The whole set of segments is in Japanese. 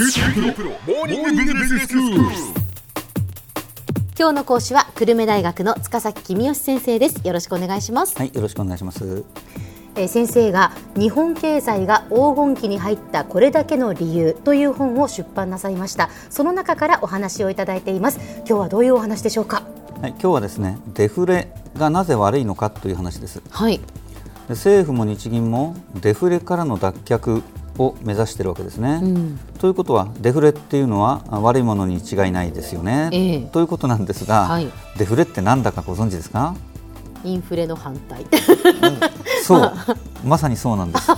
今日の講師は久留米大学の塚崎君吉先生です。よろしくお願いします、はい、よろしくお願いします。えー先生が日本経済が黄金期に入ったこれだけの理由という本を出版なさいました。その中からお話をいただいています。今日はどういうお話でしょうか？はい、今日はですね、デフレがなぜ悪いのかという話です。ではい。政府も日銀もデフレからの脱却を目指しているわけですね。うんということはデフレっていうのはあ悪いものに違いないですよね。ええということなんですが、はいデフレってなんだかご存知ですか？インフレの反対そう、まさにそうなんです。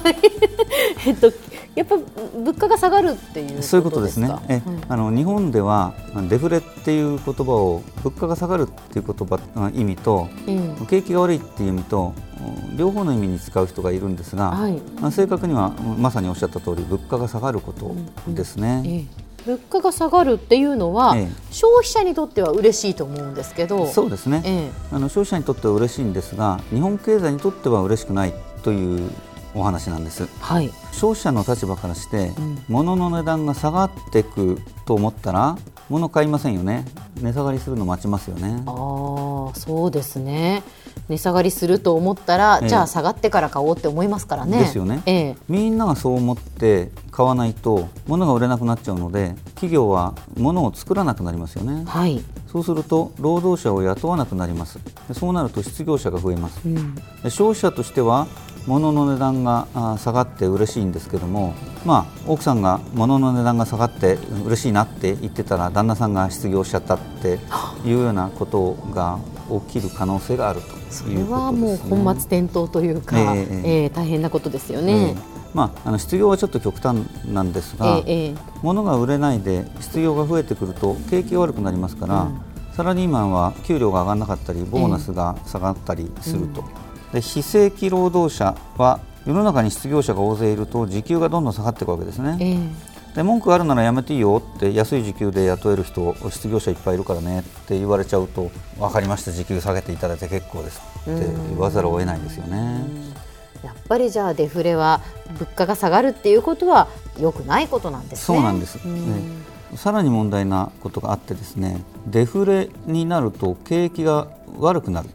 えっとやっぱ物価が下がるっていうそういうことですね。か。え、あの日本ではデフレっていう言葉を物価が下がるっていう言葉あ意味とうん。景気が悪いっていう意味とうん両方の意味に使う人がいるんですが、はい。まあ正確にはまさにおっしゃった通り物価が下がることですね。ええ。物価が下がるっていうのは、ええ。消費者にとっては嬉しいと思うんですけど。そうですね、え。あの消費者にとっては嬉しいんですが日本経済にとっては嬉しくないというお話なんです。はい。消費者の立場からして、うん。物の値段が下がっていくと思ったら物買いませんよね。値下がりするの待ちますよね。ああそうですね。値下がりすると思ったら、ええ。じゃあ下がってから買おうって思いますからね。ですよね。ええ。みんながそう思って買わないと物が売れなくなっちゃうので企業は物を作らなくなりますよね。はい、そうすると労働者を雇わなくなります。でそうなると失業者が増えます。うん。で消費者としては物の値段があ下がって嬉しいんですけども、まあ、奥さんが物の値段が下がって嬉しいなって言ってたら旦那さんが失業しちゃったっていうようなことが起きる可能性があるとそれいうことはもうですね。本末転倒というか、ええええ。え大変なことですよえね。え。まあ、あの失業はちょっと極端なんですが、ええ。ええ物が売れないで失業が増えてくると景気が悪くなりますから、うん。サラリーマンは給料が上がらなかったりボーナスが下がったりすると、で非正規労働者は世の中に失業者が大勢いると時給がどんどん下がっていくわけですね、ええ。で文句があるならやめていいよって安い時給で雇える人失業者いっぱいいるからねって言われちゃうと分かりました時給下げていただいて結構ですって言わざるを得ないですよね。やっぱりじゃあデフレは物価が下がるっていうことは良くないことなんですね。そうなんです、うん。ね。さらに問題なことがあってですねデフレになると景気が悪くなる、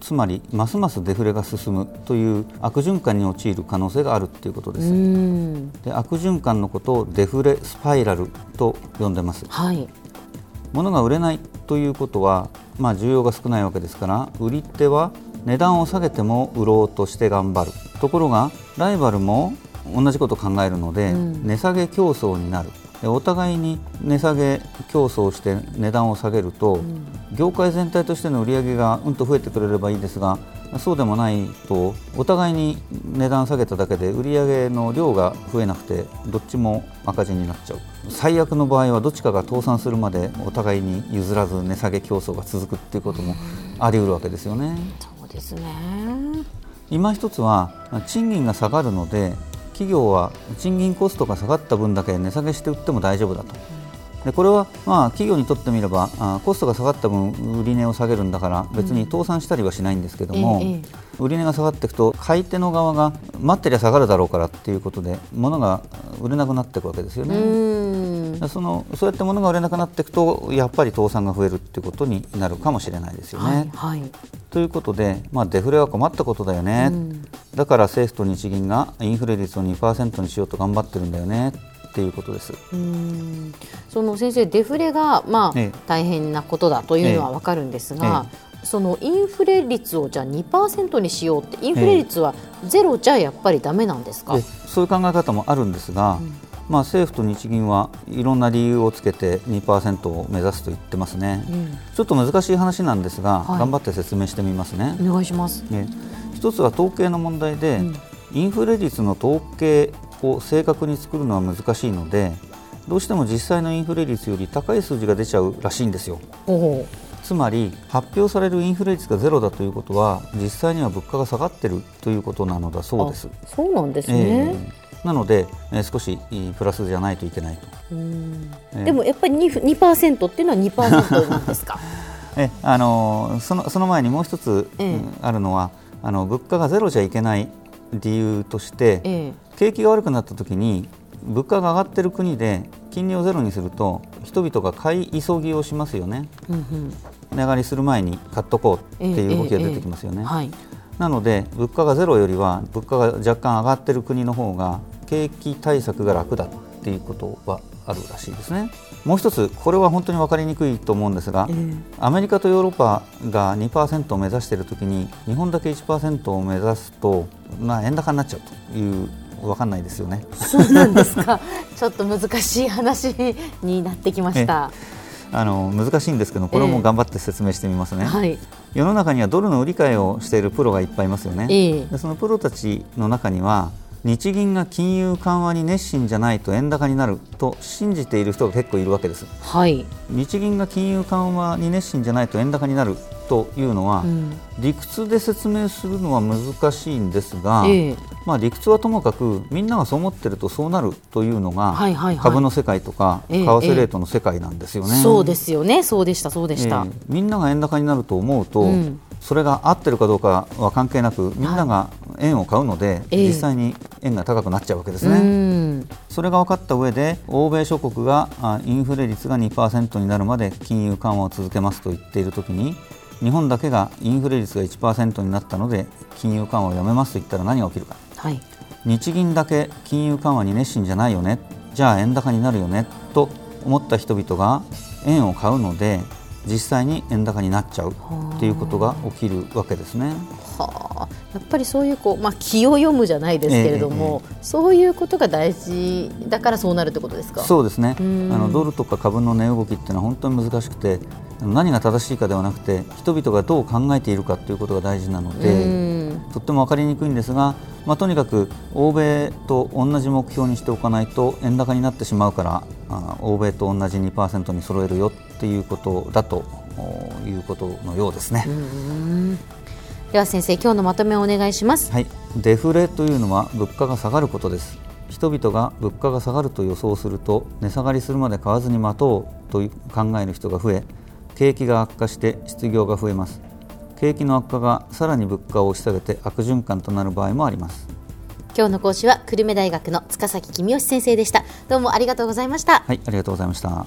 つまりますますデフレが進むという悪循環に陥る可能性があるということです、うん。で悪循環のことをデフレスパイラルと呼んでます。はい、物が売れないということは、まあ、需要が少ないわけですから売り手は値段を下げても売ろうとして頑張る。ところがライバルも同じことを考えるので、うん。値下げ競争になる。でお互いに値下げ競争して値段を下げると、業界全体としての売り上げがうんと増えてくれればいいですがそうでもないとお互いに値段下げただけで売り上げの量が増えなくてどっちも赤字になっちゃう最悪の場合はどっちかが倒産するまでお互いに譲らず値下げ競争が続くっていうこともあり得るわけですよね。そうですね。今一つは賃金が下がるので企業は賃金コストが下がった分だけ値下げして売っても大丈夫だと。でこれはまあ企業にとってみればあコストが下がった分売り値を下げるんだから別に倒産したりはしないんですけども、売り値が下がっていくと買い手の側が待ってりゃ下がるだろうからっていうことで物が売れなくなっていくわけですようそのそうやって物が売れなくなっていくとやっぱり倒産が増えるっていうことになるかもしれないですよね。はいはい。ということで、まあ、デフレは困ったことだよね、うんだから政府と日銀がインフレ率を2%にしようと頑張ってるんだよねっていうことです。うんその先生デフレがまあ、ええ大変なことだというのはわかるんですが、そのインフレ率をじゃあ2%にしようってインフレ率はゼロじゃやっぱりダメなんですか？でそういう考え方もあるんですが、まあ、政府と日銀はいろんな理由をつけて2%を目指すと言ってますね、うんちょっと難しい話なんですが、はい頑張って説明してみますね。お願いします。ね一つは統計の問題で、うんインフレ率の統計を正確に作るのは難しいのでどうしても実際のインフレ率より高い数字が出ちゃうらしいんですよ。おつまり発表されるインフレ率がゼロだということは実際には物価が下がっているということなのだそうです。あそうなんですえね。えなので、えー少しプラスじゃないといけないと。うんええでもやっぱり 2%, 2っていうのは2%なんですか？えあのーそのその前にもう一つ、ええうんあるのはあの物価がゼロじゃいけない理由として、え景気が悪くなった時に物価が上がっている国で金利をゼロにすると人々が買い急ぎをしますよね、うんうん値上がりする前に買っとこうっていう動きが出てきますよね。はいなので物価がゼロよりは物価が若干上がっている国の方が景気対策が楽だっていうことはあるらしいですね。もう一つこれは本当に分かりにくいと思うんですが、アメリカとヨーロッパが2%を目指しているときに日本だけ1%を目指すと、まあ、円高になっちゃうという分かんないですよね。そうなんですか ちょっと難しい話になってきました。あの難しいんですけどこれも頑張って説明してみますね。はい、世の中にはドルの売り買いをしているプロがいっぱいいますよね。ええ。でそのプロたちの中には日銀が金融緩和に熱心じゃないと円高になると信じている人が結構いるわけです。はい、日銀が金融緩和に熱心じゃないと円高になるというのは、うん。理屈で説明するのは難しいんですが、ええ。まあ、理屈はともかくみんながそう思ってるとそうなるというのが、はいはいはい。株の世界とかええ為替レートの世界なんですよね。そうですよね、そうでした、そうでした。ええ。みんなが円高になると思うと、うん。それが合ってるかどうかは関係なくみんなが円を買うので、ええ。実際に円が高くなっちゃうわけですうね。ん。それが分かった上で欧米諸国があインフレ率が2%になるまで金融緩和を続けますと言っているときに日本だけがインフレ率が1%になったので金融緩和をやめますと言ったら何が起きるか。はい、日銀だけ金融緩和に熱心じゃないよね。じゃあ円高になるよねと思った人々が円を買うので実際に円高になっちゃうっていうことが起きるわけですね。はあ、やっぱりそういうこう、まあ、気を読むじゃないですけれども、そういうことが大事だからそうなるってことですか？そうですね。あん。のドルとか株の値動きっていうのは本当に難しくて何が正しいかではなくて人々がどう考えているかということが大事なのうでん。とっても分かりにくいんですが、まあ、とにかく欧米と同じ目標にしておかないと円高になってしまうからあ欧米と同じ2%に揃えるよっていうことだとおいうことのようですね。では先生、今日のまとめをお願いします。はい、デフレというのは物価が下がることです人々が物価が下がると予想すると値下がりするまで買わずに待とうと考える人が増え景気が悪化して失業が増えます景気の悪化がさらに物価を押し下げて悪循環となる場合もあります今日の講師は久留米大学の塚崎君吉先生でした。どうもありがとうございました。はいありがとうございました